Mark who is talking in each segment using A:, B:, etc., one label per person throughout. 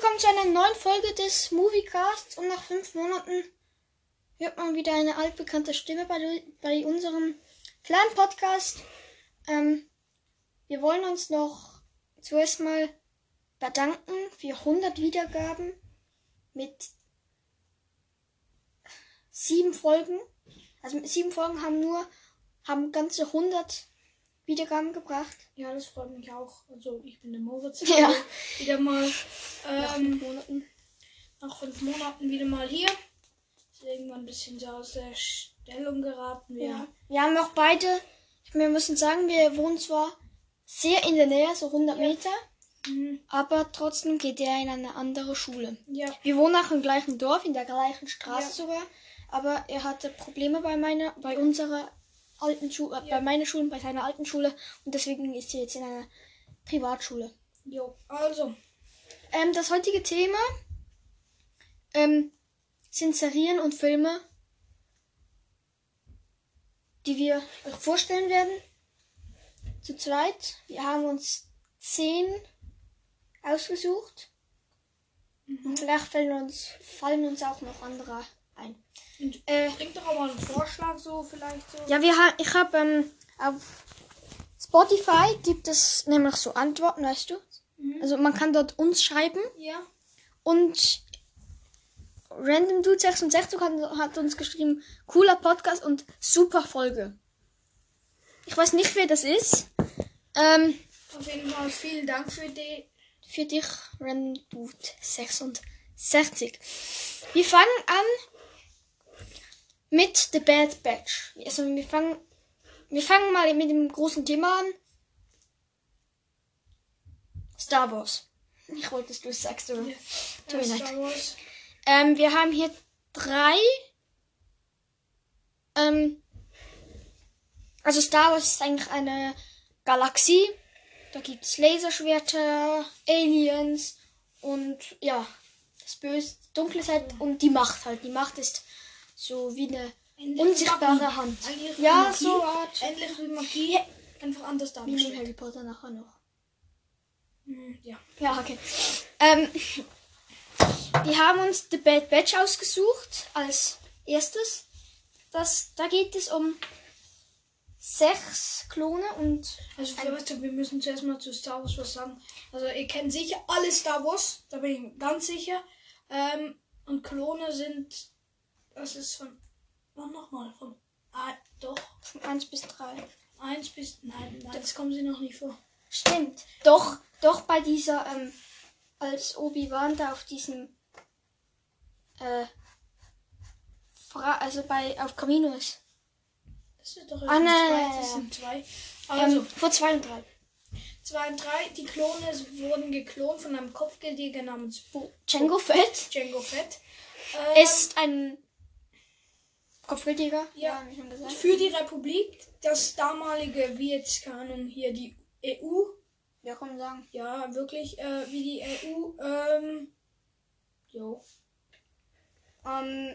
A: willkommen zu einer neuen Folge des Moviecasts. Und nach fünf Monaten hört man wieder eine altbekannte Stimme bei, bei unserem kleinen Podcast. Ähm, wir wollen uns noch zuerst mal bedanken für 100 Wiedergaben mit sieben Folgen. Also mit sieben Folgen haben nur haben ganze 100 Wiedergaben gebracht.
B: Ja, das freut mich auch. Also ich bin der Moritz.
A: Ja.
B: Wieder mal
A: Nach
B: ähm,
A: fünf Monaten.
B: nach fünf Monaten wieder mal hier. Ist irgendwann ein bisschen so aus der Stellung geraten. Wir
A: Ja. Wir haben auch beide, wir müssen sagen, wir wohnen zwar sehr in der Nähe, so 100 Meter,
B: Mhm.
A: aber trotzdem geht er in eine andere Schule.
B: Ja.
A: Wir wohnen auch im gleichen Dorf, in der gleichen Straße
B: Ja.
A: sogar, aber er hatte Probleme bei meiner, bei unserer alten Schule, äh,
B: Ja.
A: bei meiner Schule, bei seiner alten Schule und deswegen ist er jetzt in einer Privatschule.
B: Jo. Also.
A: Ähm, das heutige Thema ähm, sind Serien und Filme, die wir euch vorstellen werden. Zu zweit. Wir haben uns zehn ausgesucht. Und vielleicht fallen uns, fallen uns auch noch andere ein.
B: Und
A: Äh,
B: bringt doch auch mal einen Vorschlag so vielleicht so.
A: ja, wir ha ich habe ähm, auf Spotify gibt es nämlich so Antworten, weißt du?
B: Mhm.
A: Also man kann dort uns schreiben.
B: Ja.
A: Und Random Dude 66 hat, hat uns geschrieben, cooler Podcast und super Folge. Ich weiß nicht, wer das ist. Ähm,
B: Auf jeden Fall vielen Dank für die.
A: für dich, Random Dude 66. Wir fangen an mit The Bad Batch. Also wir fangen, wir fangen mal mit dem großen Thema an. Star Wars. Ich wollte, dass du es sagst, oder? Tut mir leid. Ähm, wir haben hier drei. Ähm, also Star Wars ist eigentlich eine Galaxie. Da gibt es Laserschwerter, Aliens und ja, das Böse, dunkle Seite und die Macht halt. Die Macht ist so wie eine
B: Endlich
A: unsichtbare
B: Magie.
A: Hand.
B: Wie
A: Ja,
B: Magie.
A: so Art.
B: Endlich wie Magie. Einfach anders
A: Wie
B: dargestellt.
A: Harry Potter nachher noch.
B: Mhm, Ja.
A: Ja, okay. Ähm, wir haben uns The Bad Batch ausgesucht als erstes. Das, da geht es um sechs Klone und
B: Also was, wir müssen zuerst mal zu Star Wars was sagen. Also ihr kennt sicher alle Star Wars, da bin ich ganz sicher. Ähm, und Klone sind, das ist von, oh, nochmal, von, ah, doch,
A: von 1 bis 3.
B: 1 bis, nein, nein, das kommen sie noch nicht vor.
A: Stimmt. Doch, doch bei dieser, ähm, als Obi-Wan da auf diesem, äh, Fra also bei, auf Camino ist.
B: Das ist doch
A: Ah, nein,
B: zwei, das sind zwei. Also,
A: Ähm, vor 2 und 3.
B: 2 und 3, die Klone wurden geklont von einem Kopfgeldjäger namens Bo
A: Django Fett
B: Django Fett. Ähm,
A: ist ein Kopfgeldjäger.
B: Ja.
A: gesagt.
B: für die Republik, das damalige, wie jetzt, keine Ahnung, hier die EU,
A: Ja, kann man sagen.
B: Ja, wirklich, äh, wie die EU, ähm, jo.
A: Ähm,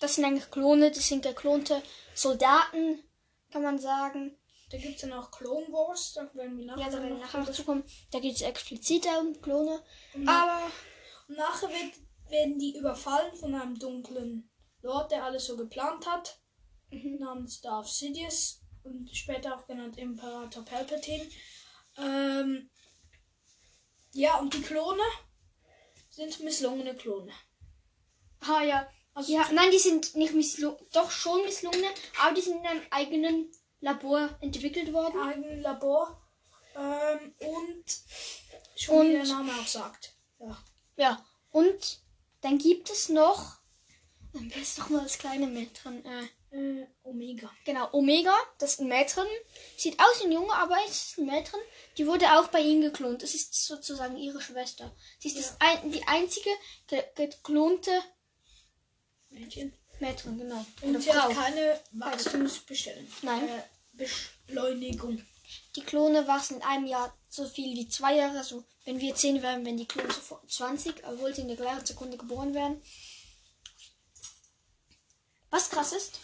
A: das sind eigentlich Klone, das sind geklonte Soldaten, kann man sagen.
B: Da gibt es dann auch Clone Wars, da werden wir nachher,
A: Ja, da werden wir
B: noch
A: nachher noch zukommen. Da geht es explizit um Klone.
B: sprechen.
A: Aber
B: Und nachher wird, werden die überfallen von einem dunklen Lord, der alles so geplant hat,
A: Mhm.
B: namens Darth Sidious und später auch genannt Imperator Palpatine. Ähm, ja, und die Klone sind misslungene Klone.
A: ah ja.
B: Also
A: ja. Nein, die sind nicht misslungen, doch schon misslungene, aber die sind in einem eigenen Labor entwickelt worden.
B: eigenen Labor. Ähm, und schon wie
A: Und-
B: der Name auch sagt. Ja.
A: Ja. Und dann gibt es noch. Dann wer ist doch mal das kleine Mädchen? Äh,
B: Äh, Omega.
A: Genau, Omega, das ist ein Mädchen. Sieht aus wie ein Junge, aber es ist ein Mädchen. Die wurde auch bei ihnen geklont. Das ist sozusagen ihre Schwester. Sie ist das ein, die einzige ge geklonte
B: Mädchen.
A: Mädchen, genau.
B: Und
A: Oder
B: sie
A: Frau.
B: hat keine Wachstumsbestellung.
A: Nein.
B: Äh, Beschleunigung.
A: Die Klone wachsen in einem Jahr so viel wie zwei Jahre. Also, wenn wir 10 wären, wenn die Klone sofort 20, obwohl sie in der gleichen Sekunde geboren werden. Was krass ist,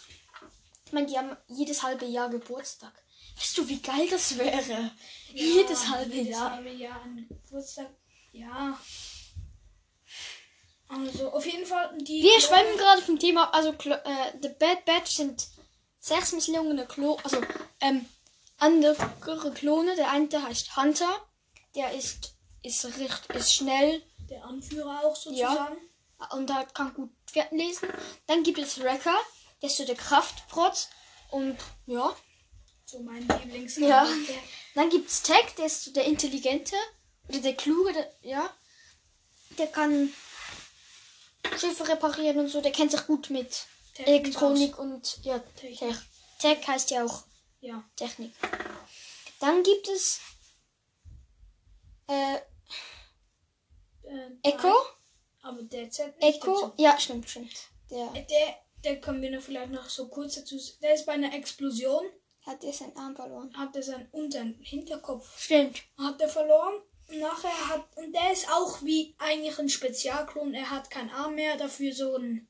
A: ich meine, die haben jedes halbe Jahr Geburtstag. Weißt du, wie geil das wäre? jedes halbe
B: jedes
A: Jahr.
B: halbe Jahr ein Geburtstag. Ja. Also auf jeden Fall die.
A: Wir schweifen gerade vom Thema, also Klo äh, The Bad Batch sind sechs misslungene Klone, also ähm, andere Klone. Der eine heißt Hunter, der ist ist recht, ist schnell
B: Der Anführer auch sozusagen.
A: Und er kann gut lesen. Dann gibt es Wrecker, der ist so der Kraftprotz und ja.
B: So mein Lieblings.
A: Ja. Dann gibt es Tech, der ist so der Intelligente oder der Kluge, der, ja. Der kann Schiffe reparieren und so, der kennt sich gut mit
B: Technik
A: Elektronik und ja,
B: Technik.
A: Tech. Tech heißt ja auch
B: Ja.
A: Technik. Dann gibt es äh,
B: Äh,
A: Echo.
B: Aber der zählt nicht
A: Echo, ja, stimmt, stimmt. Der
B: Der, der können wir noch vielleicht noch so kurz dazu. Der ist bei einer Explosion,
A: hat jetzt seinen Arm verloren.
B: hat er seinen unteren Hinterkopf
A: Stimmt.
B: hat er verloren. Nachher hat und der ist auch wie eigentlich ein Spezialklon. Er hat keinen Arm mehr, dafür so ein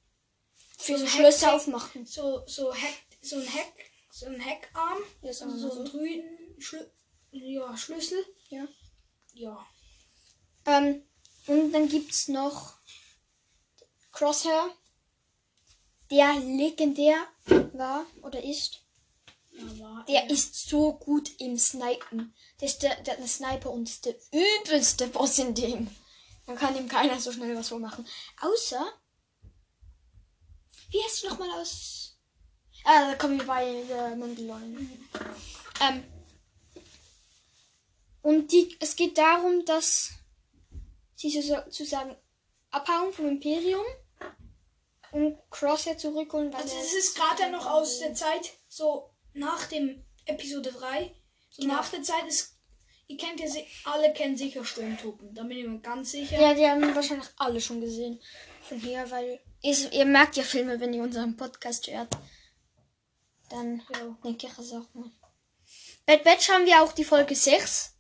A: Für so
B: ein
A: Schlösser aufmachen.
B: so so Heck, so ein Heck, so ein Heckarm,
A: Ja,
B: also
A: wir
B: so ein
A: so.
B: Drüsen, Schlü ja Schlüssel.
A: Ja.
B: Ja.
A: Ähm, und dann gibt's noch Crosshair, der legendär war oder ist.
B: ja
A: Der
B: er.
A: ist so gut im Snipen. Der, ist der, der hat einen Sniper und ist der übelste Boss in dem. Dann kann ihm keiner so schnell was vormachen. Außer. Wie heißt du nochmal aus. Ah, da kommen wir bei äh, Mandalorian. Ähm. Und die, es geht darum, dass sie so- sozusagen abhauen vom Imperium und Crosshair zurückholen.
B: Also es ist gerade ja noch aus der Zeit, so nach dem Episode 3. So
A: Genau.
B: nach der Zeit ist, ihr kennt ja, alle kennen sicher Sturmtruppen. Da bin ich mir ganz sicher.
A: Ja, die haben wahrscheinlich alle schon gesehen. Von hier, weil ihr, ihr merkt ja Filme, wenn ihr unseren Podcast hört. Dann
B: Ja.
A: denke ich es auch mal. Bad Batch haben wir auch die Folge 6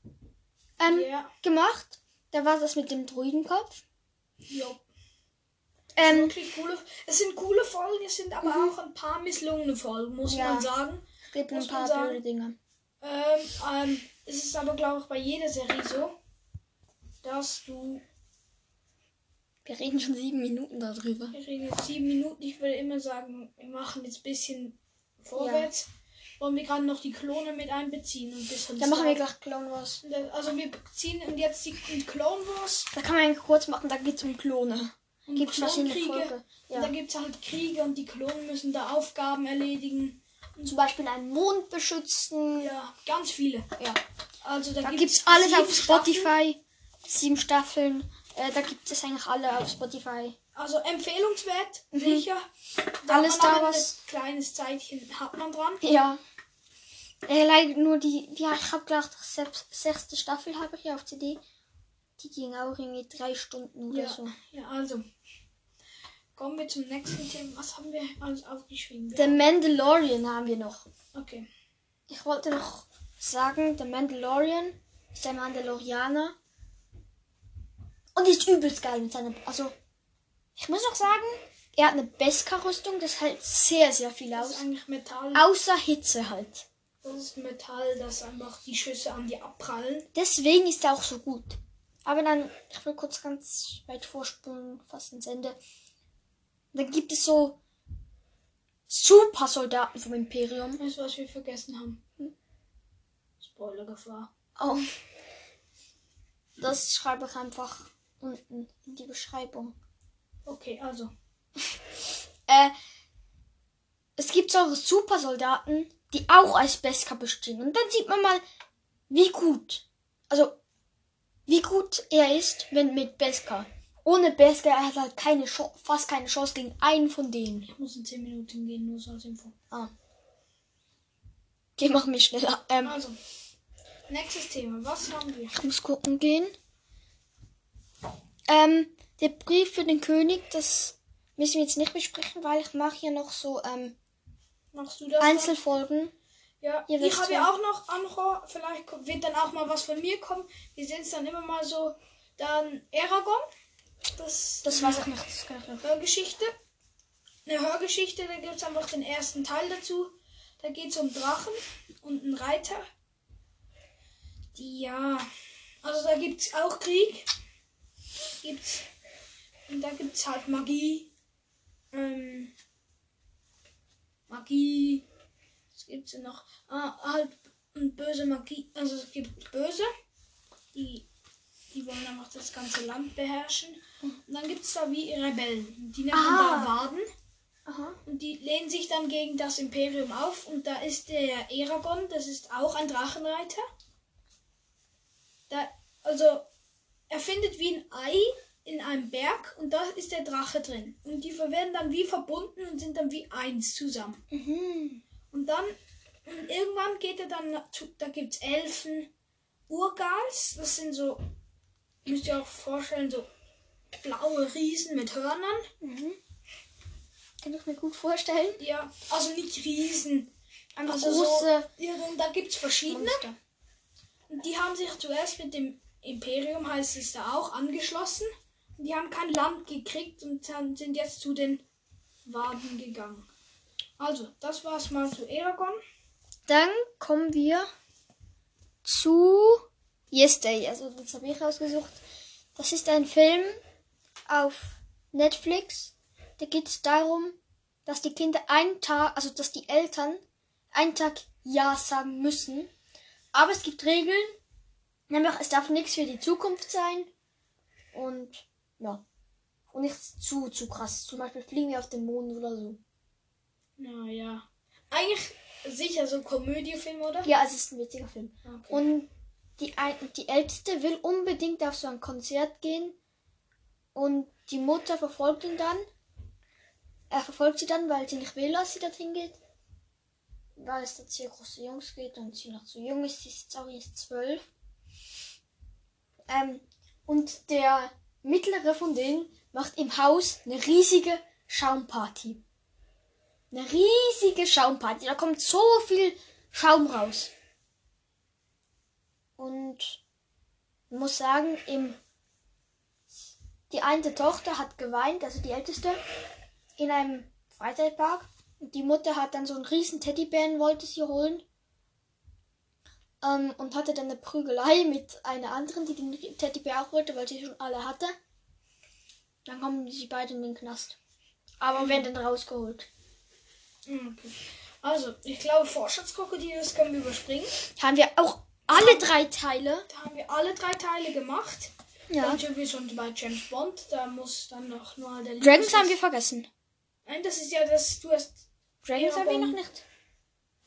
A: ähm,
B: Ja.
A: gemacht. Da war das mit dem Druidenkopf.
B: ja.
A: Ähm,
B: Wirklich coole. Es sind coole Folgen, es sind aber auch ein paar misslungene Folgen, muss
A: Mhm. Ja.
B: man sagen.
A: es gibt ein
B: muss
A: paar blöde Dinge.
B: Ähm, ähm, es ist aber, glaube ich, bei jeder Serie so, dass du.
A: Wir reden schon sieben Minuten darüber.
B: Wir reden jetzt sieben Minuten. Ich würde immer sagen, wir machen jetzt ein bisschen vorwärts. Wollen wir gerade noch die Klone mit einbeziehen und bisschen.
A: Dann machen wir gleich Clone Wars.
B: Also wir ziehen jetzt die Clone Wars
A: Da kann man kurz machen, da geht es um Klone. Gibt es verschiedene. Folgen.
B: Und da
A: Ja.
B: gibt es halt Kriege und die Klonen müssen da Aufgaben erledigen.
A: Zum Beispiel einen Mond beschützen.
B: Ja, ganz viele.
A: ja.
B: Also da,
A: Da
B: gibt's
A: gibt's alles auf Spotify. Sieben Staffeln. Äh, da gibt es eigentlich alle auf Spotify.
B: Also empfehlenswert, sicher. Da
A: Mhm. Alles
B: man
A: Star
B: ein kleines Zeitchen hat man dran.
A: Ja. Äh, leider nur die, ja, ich habe gedacht, sechste Staffel habe ich ja auf CD. Die ging auch irgendwie drei Stunden oder
B: Ja.
A: so.
B: Ja, also. Kommen wir zum nächsten Thema. Was haben wir alles aufgeschrieben?
A: The Mandalorian haben wir noch.
B: Okay.
A: Ich wollte noch sagen, The Mandalorian ist ein Mandalorianer. Und ist übelst geil mit seiner. Also, ich muss auch sagen, er hat eine Beskar-Rüstung, das hält sehr, sehr viel
B: Das ist
A: aus.
B: eigentlich Metall.
A: Außer Hitze halt.
B: Das ist Metall, das einfach die Schüsse an die abprallen.
A: Deswegen ist er auch so gut. Aber dann, ich will kurz ganz weit vorspulen, fast ins Ende. Dann gibt es so Supersoldaten vom Imperium.
B: Du, was wir vergessen haben?
A: Hm?
B: Spoilergefahr.
A: Oh. Das schreibe ich einfach unten in die Beschreibung.
B: Okay, also.
A: Äh, es gibt so Supersoldaten, die auch als Beskar bestehen. Und dann sieht man mal, wie gut, also wie gut er ist, wenn mit Beskar. Ohne Beskar er hat halt keine Chance, fast keine Chance gegen einen von denen.
B: Ich muss in 10 Minuten gehen, nur so als Info.
A: Ah. Okay, machen wir schneller. Ähm,
B: Also. Nächstes Thema. Was haben wir?
A: ich muss gucken gehen. Ähm, der Brief für den König, das müssen wir jetzt nicht besprechen, weil ich mache hier noch so ähm,
B: Machst du das?
A: Einzelfolgen.
B: Ja,
A: Ihr
B: ich habe
A: ja.
B: auch noch Anhor. Vielleicht wird dann auch mal was von mir kommen. Wir sehen es dann immer mal so. Dann Aragon. Das,
A: Das weiß ich nicht. Das kann ich nicht.
B: Hörgeschichte. Eine Hörgeschichte, da gibt es einfach den ersten Teil dazu. Da geht es um Drachen und einen Reiter. Die ja. Also da gibt es auch Krieg. Gibt's Und da gibt es halt Magie. Ähm, Magie. Was gibt's denn noch? Ah, halt und böse Magie. Also es gibt böse, die, die wollen einfach das ganze Land beherrschen. Und dann gibt es da wie Rebellen. Die nennt man
A: Ah.
B: da Waden.
A: Aha.
B: Und die lehnen sich dann gegen das Imperium auf. Und da ist der Eragon, das ist auch ein Drachenreiter. Da, also, er findet wie ein Ei in einem Berg und da ist der Drache drin. Und die werden dann wie verbunden und sind dann wie eins zusammen.
A: Mhm.
B: Und dann, und irgendwann geht er dann, da gibt es Elfen, Urgals, das sind so, müsst ihr euch vorstellen, so blaue Riesen mit Hörnern.
A: Mhm. Kann ich mir gut vorstellen.
B: Ja, also nicht Riesen.
A: Einfach
B: Also
A: große
B: so, ja, da gibt es verschiedene.
A: Monster.
B: Die haben sich zuerst mit dem Imperium, heißt es da auch, angeschlossen. Die haben kein Land gekriegt und sind jetzt zu den Waden gegangen. Also, das war's mal zu Eragon.
A: Dann kommen wir zu Yesterday. Also das habe ich rausgesucht. Das ist ein Film auf Netflix. Da geht es darum, dass die Kinder einen Tag, also dass die Eltern einen Tag Ja sagen müssen. Aber es gibt Regeln. Nämlich, es darf nichts für die Zukunft sein. Und ja. Und nichts zu, zu krass. Zum Beispiel fliegen wir auf den Mond oder so.
B: Naja. Eigentlich sicher so Komödiefilm, oder?
A: Ja, es ist ein witziger Film.
B: Okay.
A: Und die, ein, die Älteste will unbedingt auf so ein Konzert gehen. Und die Mutter verfolgt ihn dann. Er verfolgt sie dann, weil sie nicht will, dass sie dorthin geht. Weil es dort sehr große Jungs geht und sie noch zu jung ist. Sie ist jetzt auch erst zwölf. Ähm, und der mittlere von denen macht im Haus eine riesige Schaumparty. Eine riesige Schaumparty. Da kommt so viel Schaum raus. Und muss sagen, im, die eine Tochter hat geweint, also die älteste, in einem Freizeitpark. Und die Mutter hat dann so einen riesen Teddybären, wollte sie holen. Ähm, und hatte dann eine Prügelei mit einer anderen, die den Teddybär auch wollte, weil sie schon alle hatte. Dann kommen sie beide in den Knast. Aber werden dann rausgeholt.
B: Okay. Also, ich glaube, Forschungskrokodil, das können wir überspringen.
A: Haben wir auch alle drei Teile.
B: Da haben wir alle drei Teile gemacht.
A: Ja.
B: Dann sind wir schon bei James Bond. Da muss dann noch nur der
A: Dragons haben wir vergessen.
B: Nein, das ist ja das. Du hast.
A: Dragons
B: Ja,
A: haben wir noch nicht.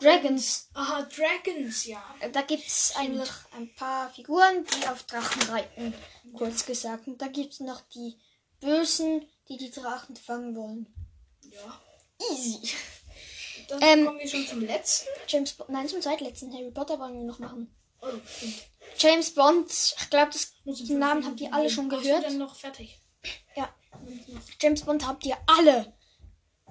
A: Dragons.
B: Aha, Dragons, ja.
A: Da gibt es eigentlich ein paar Figuren, die auf Drachen reiten. Kurz gesagt. Und da gibt es noch die Bösen, die die Drachen fangen wollen.
B: Ja.
A: Easy.
B: Dann
A: Ähm,
B: kommen wir schon zum letzten.
A: James Bond. Nein, zum zweitletzten. Harry Potter wollen wir noch machen. James Bond. Ich glaube, den Namen habt ihr alle schon gehört.
B: dann noch fertig.
A: Ja. James Bond habt ihr alle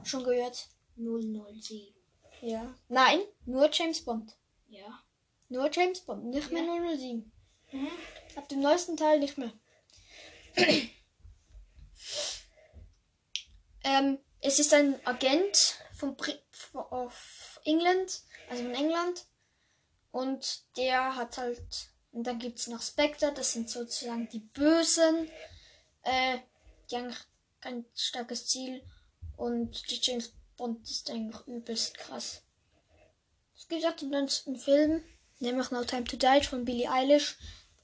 A: schon gehört.
B: 007.
A: Ja. Nein, nur James Bond.
B: Ja.
A: Nur James Bond, nicht mehr
B: Ja.
A: 007.
B: Mhm.
A: Ab dem neuesten Teil nicht mehr. ähm, es ist ein Agent von Bri von- England, also von England. Und der hat halt. Und dann gibt es noch Spectre, das sind sozusagen die Bösen. Äh, die haben kein starkes Ziel. Und die James Bond ist eigentlich übelst krass. Es gibt auch den letzten Film, nämlich No Time to Die von Billie Eilish.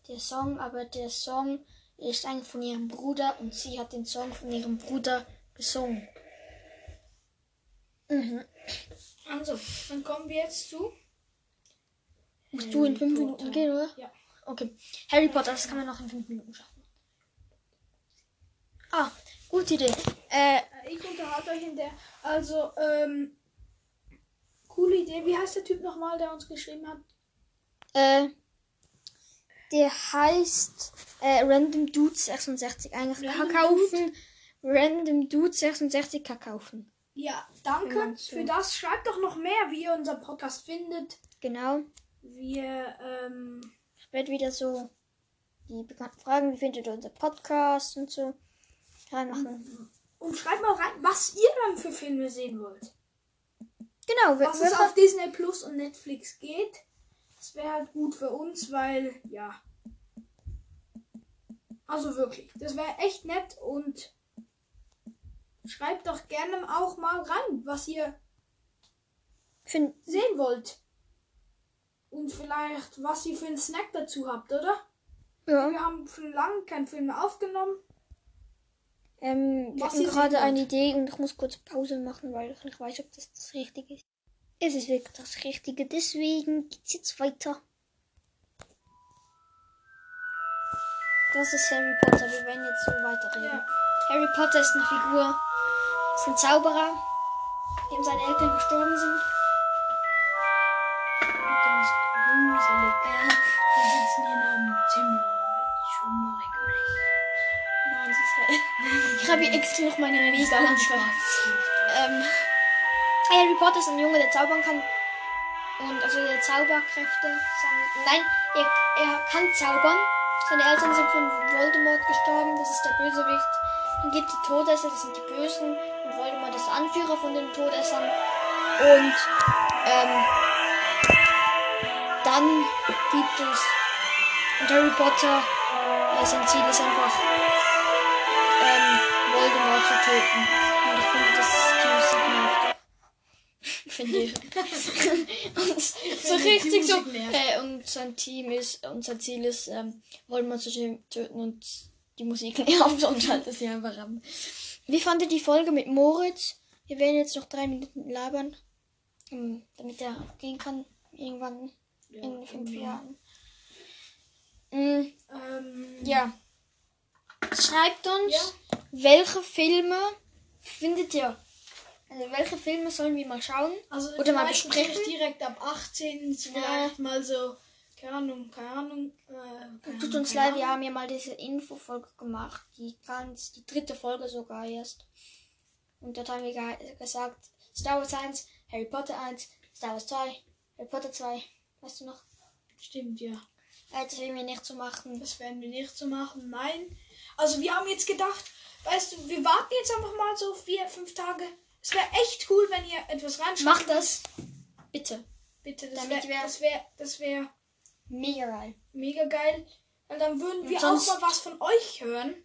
A: Der Song, aber der Song ist eigentlich von ihrem Bruder und sie hat den Song von ihrem Bruder gesungen. Mhm.
B: Also, dann kommen wir jetzt zu.
A: Musst du in
B: Harry
A: fünf
B: Potter.
A: Minuten gehen, oder?
B: Ja.
A: Okay. Harry Potter, das kann man noch in fünf Minuten schaffen. Ah, gute Idee. Äh,
B: Ich unterhalte euch in der. Also, ähm. Coole Idee. Wie heißt der Typ nochmal, der uns geschrieben hat?
A: äh, der heißt äh, Random Dude 66. Eigentlich
B: Random
A: kaufen. Random Dude 66 kaufen.
B: Ja, danke für das. Schreibt doch noch mehr, wie ihr unseren Podcast findet.
A: Genau.
B: Wir, ähm.
A: Ich werde wieder so die bekannten Fragen, wie findet ihr unser Podcast und so reinmachen.
B: Und schreibt mal rein, was ihr dann für Filme sehen wollt.
A: Genau, wir,
B: Was es
A: wir,
B: auf Disney Plus und Netflix geht. Das wäre halt gut für uns, weil, ja. Also wirklich, das wäre echt nett und schreibt doch gerne auch mal rein, was ihr
A: Find,
B: sehen wollt. Und vielleicht, was ihr für einen Snack dazu habt, oder?
A: ja.
B: Wir haben schon lange keinen Film mehr aufgenommen.
A: Ähm, wir
B: Was
A: hatten
B: ihr
A: gerade eine Idee und ich muss kurz Pause machen, weil ich nicht weiß, ob das das Richtige ist. Es ist wirklich das Richtige, deswegen geht's jetzt weiter. Das ist Harry Potter, wir werden jetzt so weiterreden.
B: Ja.
A: Harry Potter ist eine Figur, ist ein Zauberer, dem seine Eltern gestorben sind.
B: Gruselig.
A: Äh,
B: Wir sitzen in einem Zimmer mit schummerigem Licht.
A: nein, es ist hell. Ich habe hier extra noch meine mega. Ähm, Harry Potter ist ein Junge, der zaubern kann. Und also der Zauberkräfte. Nein, er, er kann zaubern. Seine Eltern sind von Voldemort gestorben. Das ist der Bösewicht. Dann gibt die Todesser, das sind die Bösen. Und Voldemort ist der Anführer von den Todessern. Und ähm, dann gibt es und Harry Potter. Äh, sein Ziel ist einfach ähm, Voldemort zu töten. Und ich finde, das ist ziemlich sinnhaft. finde ich. und so richtig so. Äh, und sein Team ist, und sein Ziel ist, ähm, Voldemort zu töten und die Musik nervt und schaltet sie einfach ab. Wie fandet ihr die Folge mit Moritz? Wir werden jetzt noch drei Minuten labern, ähm, damit er gehen kann irgendwann in fünf Jahren. Mm,
B: Ähm,
A: ja. Schreibt uns,
B: Ja.
A: welche Filme findet ihr? Also welche Filme sollen wir mal schauen?
B: Also
A: Oder mal besprechen?
B: direkt ab 18, ist vielleicht mal so, keine Ahnung, keine Ahnung. Äh, keine
A: Tut uns leid, wir haben ja mal diese Infofolge gemacht, die ganz, die dritte Folge sogar erst. Und dort haben wir ge gesagt, Star Wars 1, Harry Potter 1, Star Wars 2, Harry Potter 2, weißt du noch?
B: Stimmt, ja.
A: Äh, das werden wir nicht so machen.
B: Das werden wir nicht so machen, nein. Also wir haben jetzt gedacht, weißt du, wir warten jetzt einfach mal so vier, fünf Tage. Es wäre echt cool, wenn ihr etwas reinschreibt.
A: Macht das, bitte.
B: Bitte, das wäre
A: wir-
B: das wär, das wär
A: Mega geil.
B: mega geil. Weil dann würden wir auch mal was von euch hören.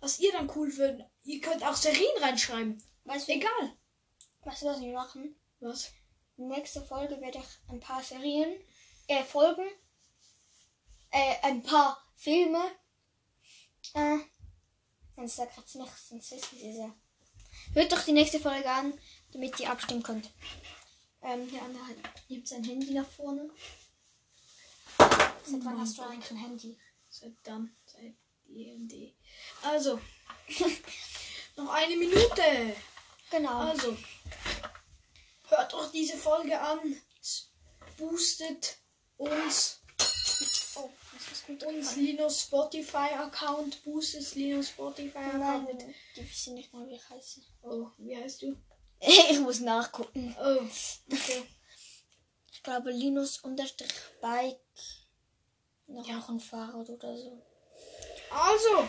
B: Was ihr dann cool würdet. Ihr könnt auch Serien reinschreiben.
A: Weißt du,
B: Egal.
A: weißt du, was wir machen?
B: Was?
A: Nächste Folge werde ich ein paar Serien, äh, Folgen, äh, ein paar Filme, äh, sonst sagt jetzt nichts, sonst wissen sie es ja. Hört doch die nächste Folge an, damit ihr abstimmen könnt. Ähm, hier andere hebt sein Handy nach vorne. Seit wann hast du eigentlich ein Handy?
B: Seit dann, seit DMD. Also. noch eine Minute.
A: Genau.
B: Also. Hört doch diese Folge an. Es boostet uns.
A: Oh, was ist mit
B: Uns? Linus Spotify Account. Boostet Linus Spotify Account.
A: Nein, die wissen nicht mal, wie ich heiße.
B: Oh, wie heißt du?
A: ich muss nachgucken.
B: Oh, okay.
A: Ich glaube Linus unterstrich Bike. Noch, noch ein Fahrrad oder so.
B: Also.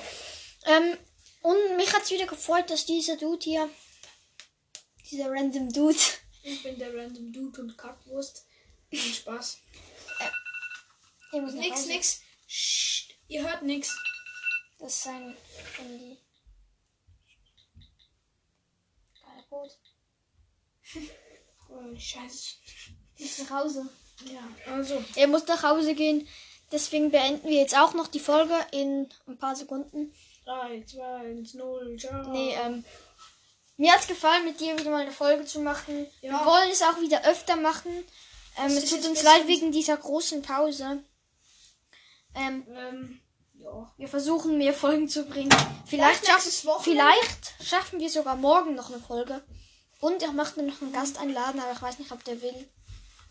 A: Ähm, und mich hat es wieder gefreut, dass dieser Dude hier, dieser random Dude,
B: Ich bin der Random Dude und Kackwurst. Viel Spaß.
A: nach
B: Nix, nix. Psst. Ihr hört nix.
A: Das ist sein Handy. Geiler Boot.
B: Oh, scheiße.
A: Ich muss nach Hause.
B: Ja, also.
A: Er muss nach Hause gehen. Deswegen beenden wir jetzt auch noch die Folge in ein paar Sekunden.
B: 3, 2, 1, 0, ciao.
A: Nee, ähm. Mir hat's gefallen, mit dir wieder mal eine Folge zu machen.
B: Ja.
A: Wir wollen es auch wieder öfter machen. Ähm, es tut uns leid wegen dieser großen Pause. Ähm,
B: Ähm, ja.
A: wir versuchen mehr Folgen zu bringen. Vielleicht,
B: Wochenende.
A: vielleicht schaffen wir sogar morgen noch eine Folge. Und ich möchte noch einen Gast einladen, aber ich weiß nicht, ob der will.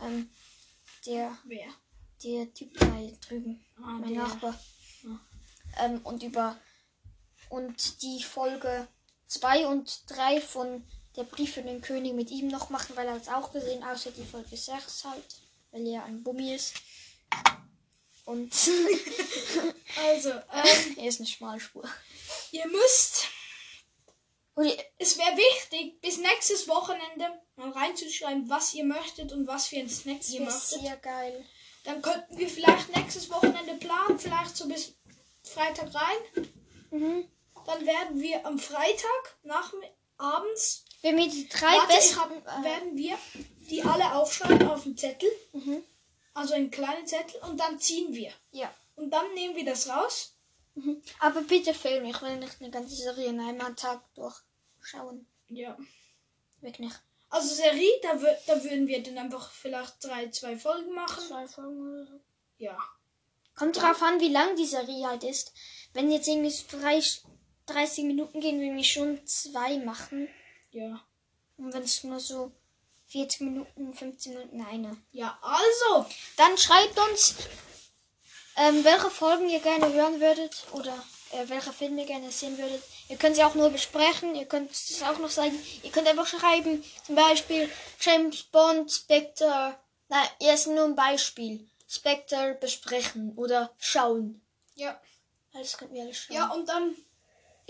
A: Ähm, der,
B: Wer?
A: der Typ da drüben.
B: Ah,
A: mein
B: der.
A: Nachbar. Ähm, und über und die Folge 2 und 3 von der Brief für den König mit ihm noch machen, weil er hat es auch gesehen, außer die Folge 6 halt, weil er ein Bummi ist. Und
B: Also, ähm,
A: er ist eine Schmalspur.
B: ihr müsst.
A: Ihr-
B: Es wäre wichtig, bis nächstes Wochenende mal reinzuschreiben, was ihr möchtet und was für ein Snacks ihr möchtet.
A: sehr geil.
B: Dann könnten wir vielleicht nächstes Wochenende planen, vielleicht so bis Freitag rein.
A: Mhm.
B: Dann werden wir am Freitag nach abends
A: Wenn wir die drei
B: warte,
A: besten.
B: hab,
A: äh,
B: werden wir die alle aufschreiben auf den Zettel.
A: mhm.
B: Also in kleine Zettel und dann ziehen wir.
A: Ja.
B: Und dann nehmen wir das raus.
A: Mhm. Aber bitte film, ich will nicht eine ganze Serie in einem Tag durchschauen.
B: Ja.
A: Wirklich nicht.
B: Also Serie, da, wür- da würden wir dann einfach vielleicht drei, zwei Folgen machen.
A: Zwei Folgen oder so.
B: Ja.
A: Kommt drauf an, wie lang die Serie halt ist. Wenn jetzt irgendwie drei, 30 Minuten gehen, ich schon zwei machen.
B: Ja.
A: Und wenn es nur so 40 Minuten, 15 Minuten eine.
B: Ja, also.
A: Dann schreibt uns, ähm, welche Folgen ihr gerne hören würdet oder äh, welche Filme ihr gerne sehen würdet. Ihr könnt sie auch nur besprechen, ihr könnt es auch noch sagen. Ihr könnt einfach schreiben, zum Beispiel James Bond, Spectre. Nein, erst nur ein Beispiel. Spectre besprechen oder schauen.
B: Ja.
A: Alles könnt ihr alles schauen.
B: Ja, und dann.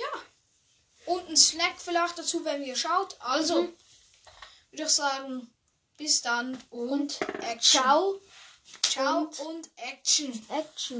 B: Ja. Und ein Snack vielleicht dazu, wenn ihr schaut. Also.
A: Mhm.
B: Würde ich sagen, bis dann und, Action.
A: Ciao.
B: Ciao
A: und-
B: und Action.
A: Action.